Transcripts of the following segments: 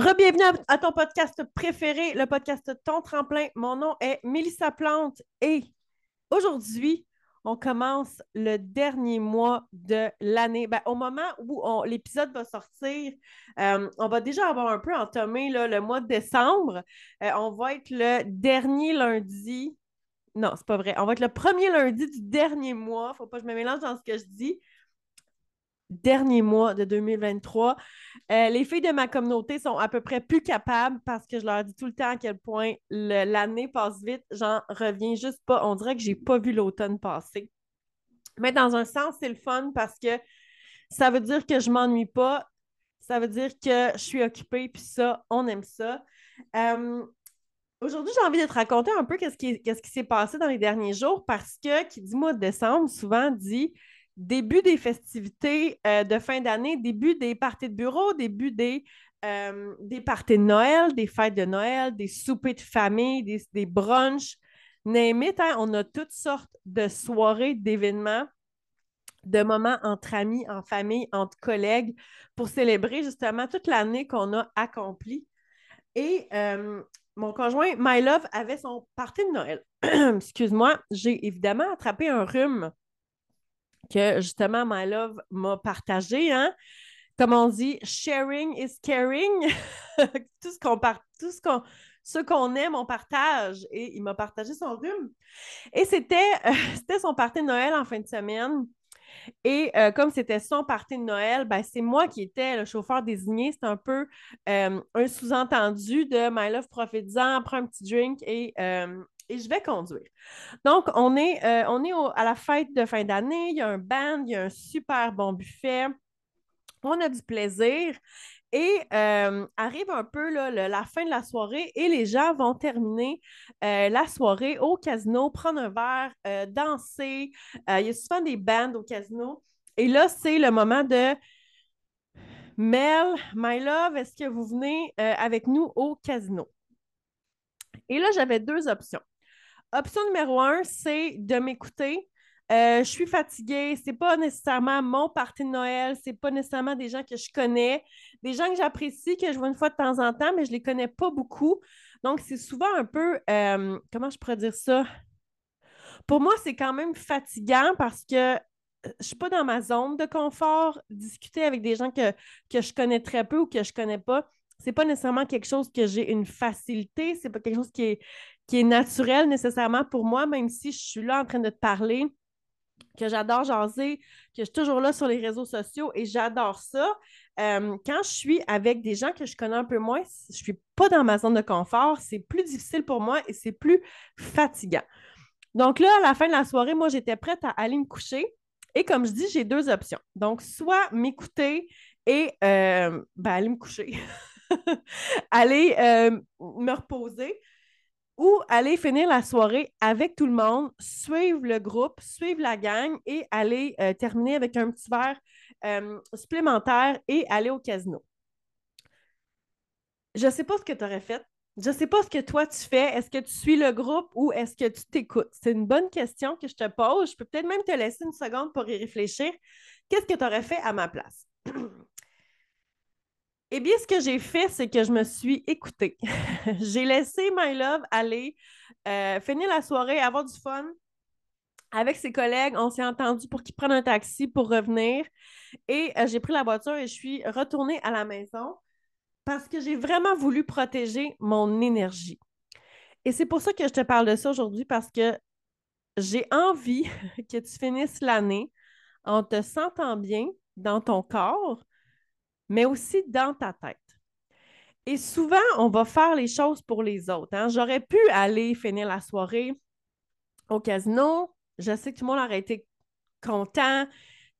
Rebienvenue à, ton podcast préféré, le podcast Ton Tremplin. Mon nom est Mélissa Plante et aujourd'hui, on commence le dernier mois de l'année. Ben, au moment où l'épisode va sortir, euh, on va déjà avoir un peu entamé le mois de décembre. Euh, on va être le dernier lundi. Non, c'est pas vrai. On va être le premier lundi du dernier mois. Faut pas que je me mélange dans ce que je dis dernier mois de 2023. Euh, les filles de ma communauté sont à peu près plus capables parce que je leur dis tout le temps à quel point l'année passe vite. J'en reviens juste pas. On dirait que j'ai pas vu l'automne passer. Mais dans un sens, c'est le fun parce que ça veut dire que je m'ennuie pas. Ça veut dire que je suis occupée, puis ça, on aime ça. Euh, aujourd'hui, j'ai envie de te raconter un peu qu'est-ce qui, qu'est-ce qui s'est passé dans les derniers jours parce que qui dit mois de décembre souvent dit début des festivités euh, de fin d'année, début des parties de bureau, début des, euh, des parties de Noël, des fêtes de Noël, des soupers de famille, des, brunchs. Name hein, on a toutes sortes de soirées, d'événements, de moments entre amis, en famille, entre collègues, pour célébrer justement toute l'année qu'on a accomplie. Et euh, mon conjoint, My Love, avait son party de Noël. Excuse-moi, j'ai évidemment attrapé un rhume que justement My Love m'a partagé. Hein? Comme on dit, sharing is caring. tout ce qu'on part, tout ce qu'on ce qu'on aime, on partage. Et il m'a partagé son rhume. Et c'était, c'était son party de Noël en fin de semaine. Et euh, comme c'était son party de Noël, ben, c'est moi qui étais le chauffeur désigné. C'est un peu euh, un sous-entendu de My Love Profites-en, prends un petit drink et euh, et je vais conduire. Donc, on est, euh, on est à la fête de fin d'année, il y a un band, il y a un super bon buffet, on a du plaisir. Et euh, arrive un peu la fin de la soirée et les gens vont terminer euh, la soirée au casino, prendre un verre, danser. il y a souvent des bands au casino. Et là, c'est le moment de Mel, my love, est-ce que vous venez avec nous au casino? Et là, j'avais deux options. Option numéro un, c'est de m'écouter. Euh, je suis fatiguée, c'est pas nécessairement mon party de Noël, c'est pas nécessairement des gens que je connais, des gens que j'apprécie, que je vois une fois de temps en temps, mais je les connais pas beaucoup. Donc, c'est souvent un peu, euh, comment je pourrais dire ça? Pour moi, c'est quand même fatigant parce que je suis pas dans ma zone de confort. Discuter avec des gens que, que je connais très peu ou que je connais pas, c'est pas nécessairement quelque chose que j'ai une facilité, c'est pas quelque chose qui est, qui est naturel nécessairement pour moi, même si je suis là en train de te parler, que j'adore jaser, que je suis toujours là sur les réseaux sociaux et j'adore ça. Euh, quand je suis avec des gens que je connais un peu moins, je ne suis pas dans ma zone de confort, c'est plus difficile pour moi et c'est plus fatigant. Donc là, à la fin de la soirée, moi, j'étais prête à aller me coucher. Et comme je dis, j'ai deux options. Donc, soit m'écouter et euh, ben, aller me coucher, aller euh, me reposer, ou aller finir la soirée avec tout le monde, suivre le groupe, suivre la gang et aller euh, terminer avec un petit verre euh, supplémentaire et aller au casino. Je ne sais pas ce que tu aurais fait. Je ne sais pas ce que toi tu fais. Est-ce que tu suis le groupe ou est-ce que tu t'écoutes? C'est une bonne question que je te pose. Je peux peut-être même te laisser une seconde pour y réfléchir. Qu'est-ce que tu aurais fait à ma place? Eh bien, ce que j'ai fait, c'est que je me suis écoutée. j'ai laissé My Love aller euh, finir la soirée, avoir du fun avec ses collègues. On s'est entendu pour qu'ils prennent un taxi pour revenir. Et euh, j'ai pris la voiture et je suis retournée à la maison parce que j'ai vraiment voulu protéger mon énergie. Et c'est pour ça que je te parle de ça aujourd'hui parce que j'ai envie que tu finisses l'année en te sentant bien dans ton corps, mais aussi dans ta tête. Et souvent, on va faire les choses pour les autres. Hein. J'aurais pu aller finir la soirée au casino. Je sais que tout le monde aurait été content.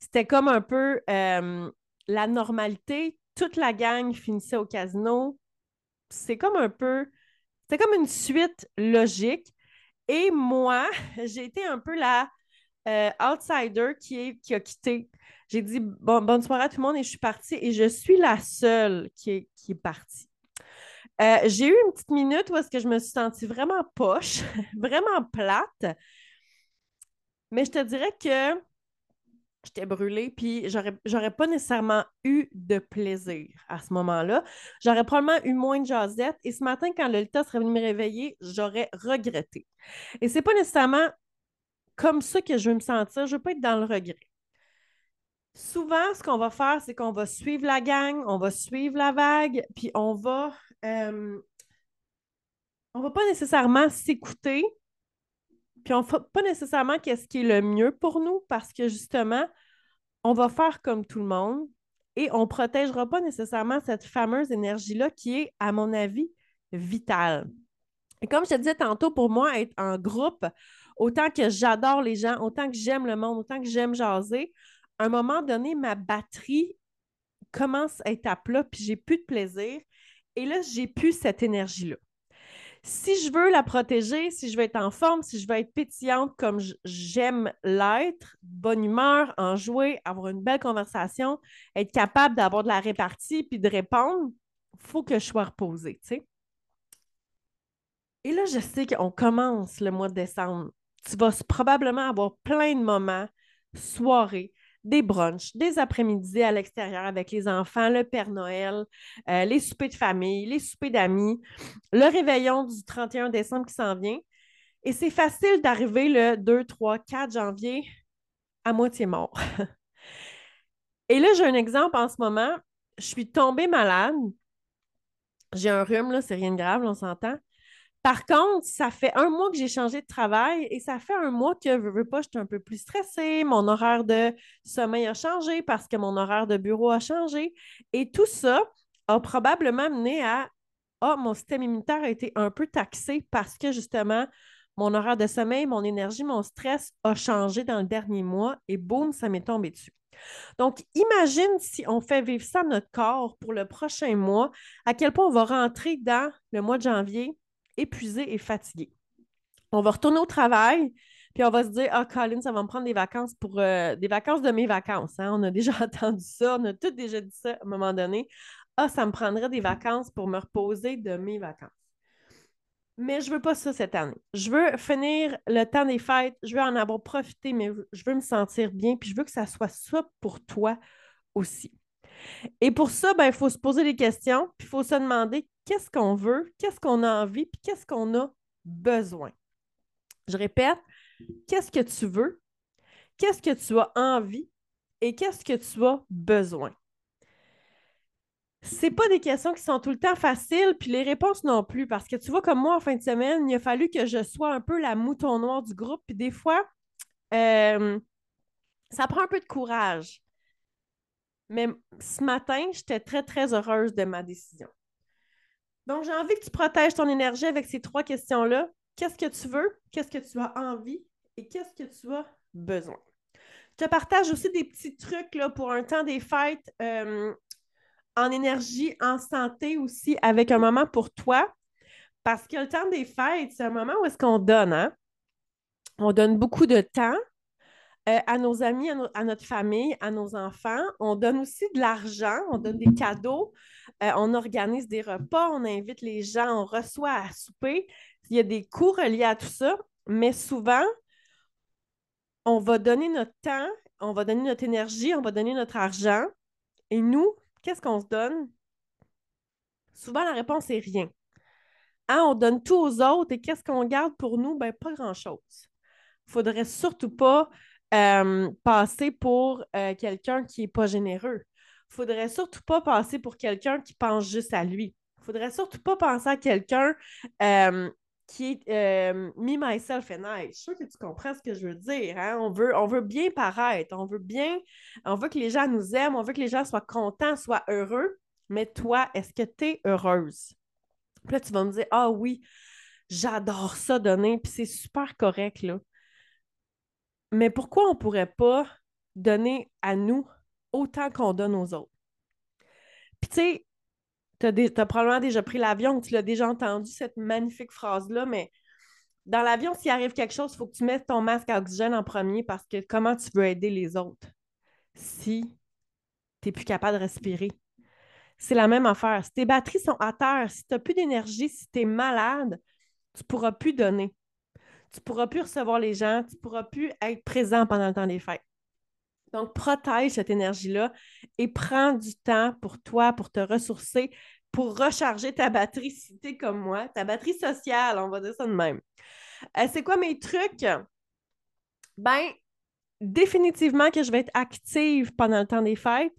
C'était comme un peu euh, la normalité. Toute la gang finissait au casino. C'est comme un peu, c'est comme une suite logique. Et moi, j'ai été un peu la euh, outsider qui, est, qui a quitté j'ai dit bon, bonne soirée à tout le monde et je suis partie et je suis la seule qui est, qui est partie. Euh, j'ai eu une petite minute où est-ce que je me suis sentie vraiment poche, vraiment plate. Mais je te dirais que j'étais brûlée, puis j'aurais, j'aurais pas nécessairement eu de plaisir à ce moment-là. J'aurais probablement eu moins de jasette. Et ce matin, quand Lolita serait venue me réveiller, j'aurais regretté. Et c'est pas nécessairement comme ça que je veux me sentir. Je veux pas être dans le regret. Souvent, ce qu'on va faire, c'est qu'on va suivre la gang, on va suivre la vague, puis on va... Euh, on va pas nécessairement s'écouter, puis on ne fait pas nécessairement qu'est-ce qui est le mieux pour nous parce que justement, on va faire comme tout le monde et on ne protégera pas nécessairement cette fameuse énergie-là qui est, à mon avis, vitale. Et comme je te disais tantôt, pour moi, être en groupe, autant que j'adore les gens, autant que j'aime le monde, autant que j'aime jaser, à un moment donné, ma batterie commence à être à plat, puis j'ai plus de plaisir. Et là, j'ai plus cette énergie-là si je veux la protéger, si je veux être en forme, si je veux être pétillante comme j'aime l'être, bonne humeur, en jouer, avoir une belle conversation, être capable d'avoir de la répartie puis de répondre, il faut que je sois reposée, tu sais. Et là, je sais qu'on commence le mois de décembre. Tu vas probablement avoir plein de moments, soirées, des brunchs, des après-midi à l'extérieur avec les enfants, le Père Noël, euh, les soupers de famille, les soupers d'amis, le réveillon du 31 décembre qui s'en vient. Et c'est facile d'arriver le 2, 3, 4 janvier à moitié mort. Et là, j'ai un exemple en ce moment. Je suis tombée malade. J'ai un rhume, là, c'est rien de grave, on s'entend. Par contre, ça fait un mois que j'ai changé de travail et ça fait un mois que, je veux pas, j'étais un peu plus stressée. Mon horaire de sommeil a changé parce que mon horaire de bureau a changé. Et tout ça a probablement mené à Ah, mon système immunitaire a été un peu taxé parce que justement, mon horaire de sommeil, mon énergie, mon stress a changé dans le dernier mois et boum, ça m'est tombé dessus. Donc, imagine si on fait vivre ça à notre corps pour le prochain mois, à quel point on va rentrer dans le mois de janvier épuisé et fatigué. On va retourner au travail, puis on va se dire Ah, Colin, ça va me prendre des vacances pour euh, des vacances de mes vacances. Hein? On a déjà entendu ça, on a tous déjà dit ça à un moment donné. Ah, ça me prendrait des vacances pour me reposer de mes vacances. Mais je ne veux pas ça cette année. Je veux finir le temps des fêtes, je veux en avoir profité, mais je veux me sentir bien, puis je veux que ça soit ça pour toi aussi. Et pour ça, ben, il faut se poser des questions, puis il faut se demander qu'est-ce qu'on veut, qu'est-ce qu'on a envie, puis qu'est-ce qu'on a besoin. Je répète, qu'est-ce que tu veux, qu'est-ce que tu as envie et qu'est-ce que tu as besoin. C'est pas des questions qui sont tout le temps faciles, puis les réponses non plus, parce que tu vois, comme moi, en fin de semaine, il a fallu que je sois un peu la mouton noire du groupe, puis des fois, euh, ça prend un peu de courage. Mais ce matin, j'étais très, très heureuse de ma décision. Donc, j'ai envie que tu protèges ton énergie avec ces trois questions-là. Qu'est-ce que tu veux? Qu'est-ce que tu as envie? Et qu'est-ce que tu as besoin? Je te partage aussi des petits trucs pour un temps des fêtes euh, en énergie, en santé aussi, avec un moment pour toi. Parce que le temps des fêtes, c'est un moment où est-ce qu'on donne, hein? On donne beaucoup de temps, euh, à nos amis, à, notre famille, à nos enfants. On donne aussi de l'argent, on donne des cadeaux, euh, on organise des repas, on invite les gens, on reçoit à souper. Il y a des coûts reliés à tout ça, mais souvent, on va donner notre temps, on va donner notre énergie, on va donner notre argent. Et nous, qu'est-ce qu'on se donne? Souvent, la réponse est rien. Hein, on donne tout aux autres et qu'est-ce qu'on garde pour nous? Ben, pas grand-chose. Il ne faudrait surtout pas euh, passer pour euh, quelqu'un qui n'est pas généreux. Il ne faudrait surtout pas passer pour quelqu'un qui pense juste à lui. Il ne faudrait surtout pas penser à quelqu'un euh, qui est me, myself and I. Je suis sûre que tu comprends ce que je veux dire. Hein? On, veut, on veut bien paraître, on veut bien, on veut que les gens nous aiment, on veut que les gens soient contents, soient heureux. Mais toi, est-ce que tu es heureuse? Puis là, tu vas me dire, ah oui, j'adore ça donner, puis c'est super correct, là. Mais pourquoi on ne pourrait pas donner à nous autant qu'on donne aux autres? Puis tu sais, tu as, probablement déjà pris l'avion, tu l'as déjà entendu, cette magnifique phrase-là, mais dans l'avion, s'il arrive quelque chose, il faut que tu mettes ton masque à oxygène en premier parce que comment tu veux aider les autres si tu n'es plus capable de respirer? C'est la même affaire. Si tes batteries sont à terre, si tu n'as plus d'énergie, si tu es malade, tu ne pourras plus donner tu ne pourras plus recevoir les gens, tu ne pourras plus être présent pendant le temps des fêtes. Donc, protège cette énergie-là et prends du temps pour toi, pour te ressourcer, pour recharger ta batterie si tu es comme moi, ta batterie sociale, on va dire ça de même. Euh, c'est quoi mes trucs? Ben, définitivement que je vais être active pendant le temps des fêtes.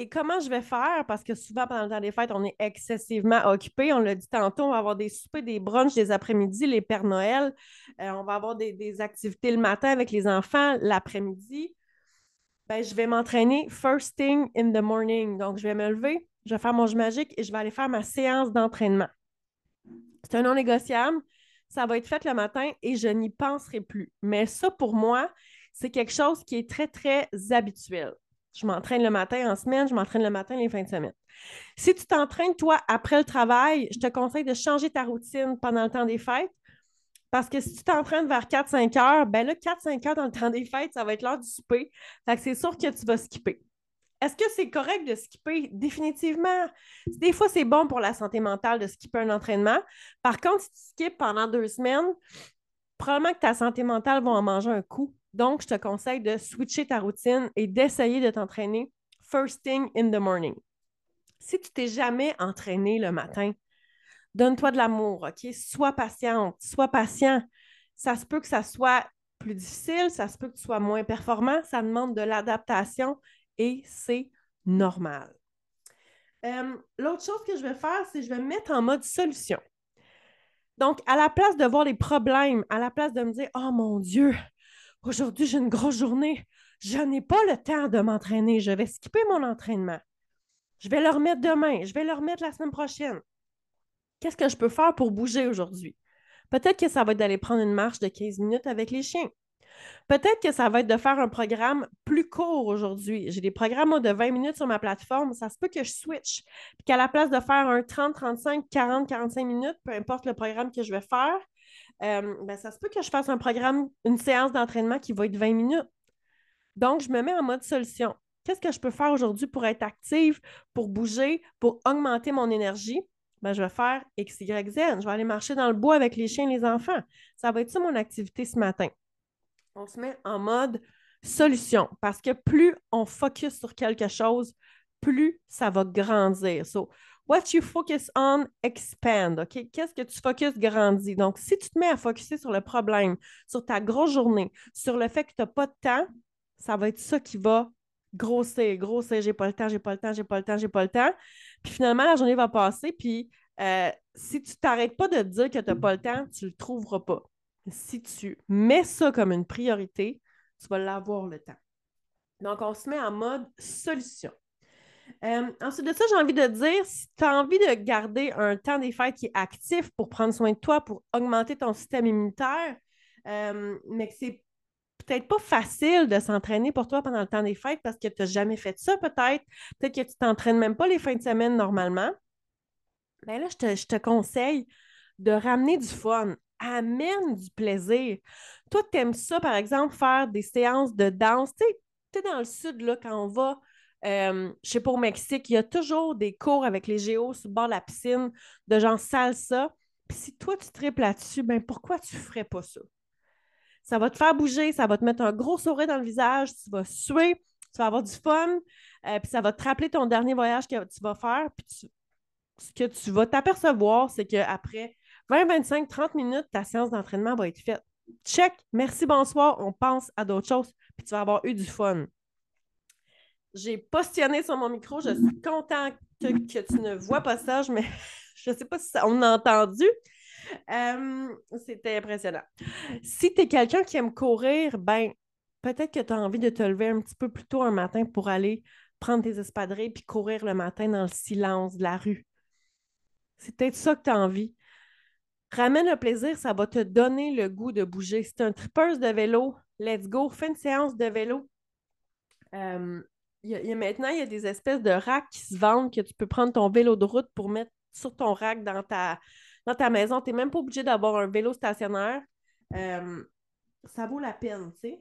Et comment je vais faire? Parce que souvent, pendant le temps des fêtes, on est excessivement occupé. On l'a dit tantôt, on va avoir des soupers, des brunchs, des après-midi, les Pères Noël. Euh, on va avoir des, activités le matin avec les enfants, l'après-midi. Ben, je vais m'entraîner first thing in the morning. Donc, je vais me lever, je vais faire mon jeu magique et je vais aller faire ma séance d'entraînement. C'est un non négociable. Ça va être fait le matin et je n'y penserai plus. Mais ça, pour moi, c'est quelque chose qui est très, très habituel. Je m'entraîne le matin en semaine, je m'entraîne le matin les fins de semaine. Si tu t'entraînes, toi, après le travail, je te conseille de changer ta routine pendant le temps des fêtes. Parce que si tu t'entraînes vers 4-5 heures, ben là, 4-5 heures dans le temps des fêtes, ça va être l'heure du souper. Fait que c'est sûr que tu vas skipper. Est-ce que c'est correct de skipper? Définitivement. Des fois, c'est bon pour la santé mentale de skipper un entraînement. Par contre, si tu skippes pendant deux semaines, probablement que ta santé mentale va en manger un coup. Donc, je te conseille de switcher ta routine et d'essayer de t'entraîner first thing in the morning. Si tu t'es jamais entraîné le matin, donne-toi de l'amour, OK? Sois patiente, sois patient. Ça se peut que ça soit plus difficile, ça se peut que tu sois moins performant, ça demande de l'adaptation et c'est normal. Euh, l'autre chose que je vais faire, c'est que je vais me mettre en mode solution. Donc, à la place de voir les problèmes, à la place de me dire Oh mon Dieu, Aujourd'hui, j'ai une grosse journée. Je n'ai pas le temps de m'entraîner. Je vais skipper mon entraînement. Je vais le remettre demain. Je vais le remettre la semaine prochaine. Qu'est-ce que je peux faire pour bouger aujourd'hui? Peut-être que ça va être d'aller prendre une marche de 15 minutes avec les chiens. Peut-être que ça va être de faire un programme plus court aujourd'hui. J'ai des programmes de 20 minutes sur ma plateforme. Ça se peut que je switch. Puis qu'à la place de faire un 30, 35, 40, 45 minutes, peu importe le programme que je vais faire, euh, ben, ça se peut que je fasse un programme, une séance d'entraînement qui va être 20 minutes. Donc, je me mets en mode solution. Qu'est-ce que je peux faire aujourd'hui pour être active, pour bouger, pour augmenter mon énergie? Ben, je vais faire X, Y, Z. Je vais aller marcher dans le bois avec les chiens et les enfants. Ça va être ça mon activité ce matin. On se met en mode solution parce que plus on focus sur quelque chose, plus ça va grandir. So, What you focus on expand. OK? Qu'est-ce que tu focuses grandit. Donc, si tu te mets à focuser sur le problème, sur ta grosse journée, sur le fait que tu n'as pas de temps, ça va être ça qui va grossir, grossir. J'ai pas le temps, j'ai pas le temps, j'ai pas le temps, j'ai pas le temps. Puis finalement, la journée va passer. Puis euh, si tu t'arrêtes pas de te dire que tu n'as pas le temps, tu le trouveras pas. Si tu mets ça comme une priorité, tu vas l'avoir le temps. Donc, on se met en mode solution. Euh, ensuite de ça, j'ai envie de dire, si tu as envie de garder un temps des fêtes qui est actif pour prendre soin de toi, pour augmenter ton système immunitaire, euh, mais que c'est peut-être pas facile de s'entraîner pour toi pendant le temps des fêtes parce que tu n'as jamais fait ça peut-être, peut-être que tu t'entraînes même pas les fins de semaine normalement, mais là, je te, je te conseille de ramener du fun, amène du plaisir. Toi, tu aimes ça, par exemple, faire des séances de danse. Tu sais, dans le sud, là, quand on va euh, je sais pas, au Mexique, il y a toujours des cours avec les géos sur le bord de la piscine de genre salsa. Puis si toi, tu triples là-dessus, ben pourquoi tu ferais pas ça? Ça va te faire bouger, ça va te mettre un gros sourire dans le visage, tu vas suer, tu vas avoir du fun, euh, puis ça va te rappeler ton dernier voyage que tu vas faire. Puis ce que tu vas t'apercevoir, c'est qu'après 20, 25, 30 minutes, ta séance d'entraînement va être faite. Check, merci, bonsoir, on pense à d'autres choses, puis tu vas avoir eu du fun. J'ai postionné sur mon micro. Je suis contente que, tu ne vois pas ça, mais je ne sais pas si on a entendu. Euh, c'était impressionnant. Si tu es quelqu'un qui aime courir, ben peut-être que tu as envie de te lever un petit peu plus tôt un matin pour aller prendre tes espadrilles puis courir le matin dans le silence de la rue. C'est peut-être ça que tu as envie. Ramène le plaisir, ça va te donner le goût de bouger. Si tu es un tripeuse de vélo, let's go, fais une séance de vélo. Euh, maintenant, il y a des espèces de racks qui se vendent que tu peux prendre ton vélo de route pour mettre sur ton rack dans ta, dans ta maison. Tu n'es même pas obligé d'avoir un vélo stationnaire. Euh, ça vaut la peine, tu sais.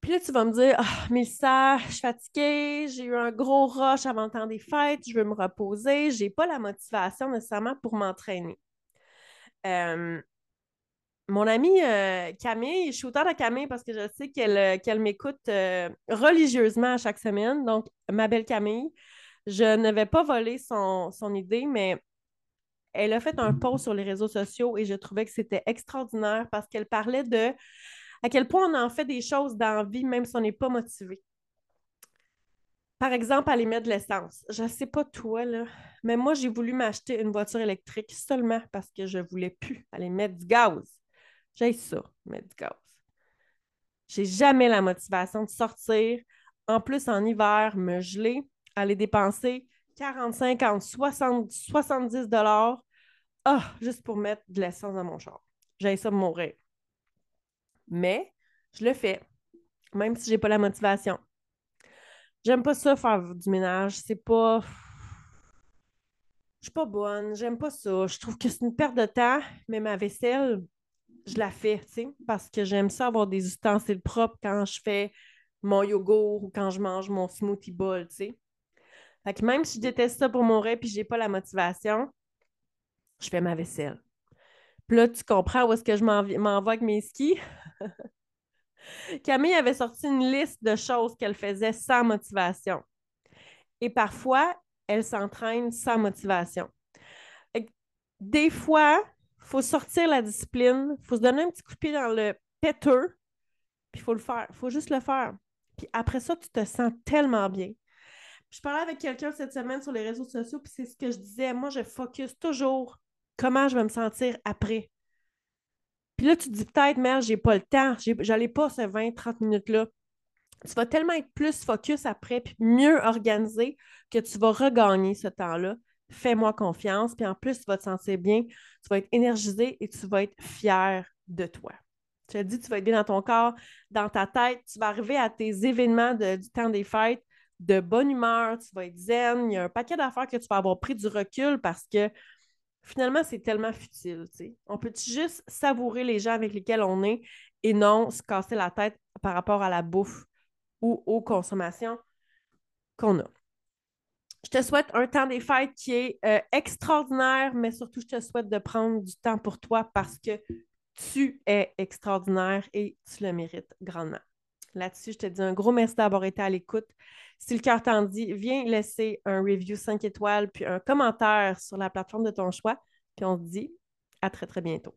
Puis là, tu vas me dire, ah, mais ça, je suis fatiguée, j'ai eu un gros rush avant le temps des fêtes, je veux me reposer, j'ai pas la motivation nécessairement pour m'entraîner. Euh, mon amie euh, Camille, je suis autant de Camille parce que je sais qu'elle euh, m'écoute euh, religieusement à chaque semaine. Donc, ma belle Camille, je ne vais pas voler son, son idée, mais elle a fait un post sur les réseaux sociaux et je trouvais que c'était extraordinaire parce qu'elle parlait de à quel point on en fait des choses dans la vie même si on n'est pas motivé. Par exemple, aller mettre de l'essence. Je ne sais pas toi, là, mais moi, j'ai voulu m'acheter une voiture électrique seulement parce que je ne voulais plus aller mettre du gaz. J'ai ça, mettre du. J'ai jamais la motivation de sortir, en plus en hiver, me geler, aller dépenser 40, 50, 60, 70 dollars ah, juste pour mettre de l'essence dans mon char. J'ai ça mon mourir. Mais je le fais, même si j'ai pas la motivation. J'aime pas ça faire du ménage. C'est pas. Je suis pas bonne. J'aime pas ça. Je trouve que c'est une perte de temps, mais ma vaisselle, je la fais, parce que j'aime ça avoir des ustensiles propres quand je fais mon yogourt ou quand je mange mon smoothie bowl, tu sais. Fait que même si je déteste ça pour mon rêve puis j'ai pas la motivation, je fais ma vaisselle. Puis là, tu comprends où est-ce que je m'en vais avec mes skis? Camille avait sorti une liste de choses qu'elle faisait sans motivation. Et parfois, elle s'entraîne sans motivation. Des fois, faut sortir la discipline, faut se donner un petit coup de pied dans le péteux, puis faut le faire. Faut juste le faire. Puis après ça, tu te sens tellement bien. Je parlais avec quelqu'un cette semaine sur les réseaux sociaux, puis c'est ce que je disais. Moi, je focus toujours comment je vais me sentir après. Puis là, tu te dis peut-être, merde, j'ai pas le temps, j'allais pas ces 20-30 minutes-là. Tu vas tellement être plus focus après, puis mieux organisé que tu vas regagner ce temps-là. Fais-moi confiance, puis en plus, tu vas te sentir bien, tu vas être énergisé et tu vas être fier de toi. Tu as dit, tu vas être bien dans ton corps, dans ta tête, tu vas arriver à tes événements du temps des fêtes de bonne humeur, tu vas être zen. Il y a un paquet d'affaires que tu vas avoir pris du recul parce que finalement, c'est tellement futile. On peut juste savourer les gens avec lesquels on est et non se casser la tête par rapport à la bouffe ou aux consommations qu'on a? Je te souhaite un temps des fêtes qui est euh, extraordinaire, mais surtout, je te souhaite de prendre du temps pour toi parce que tu es extraordinaire et tu le mérites grandement. Là-dessus, je te dis un gros merci d'avoir été à l'écoute. Si le cœur t'en dit, viens laisser un review 5 étoiles puis un commentaire sur la plateforme de ton choix. Puis on se dit à très, très bientôt.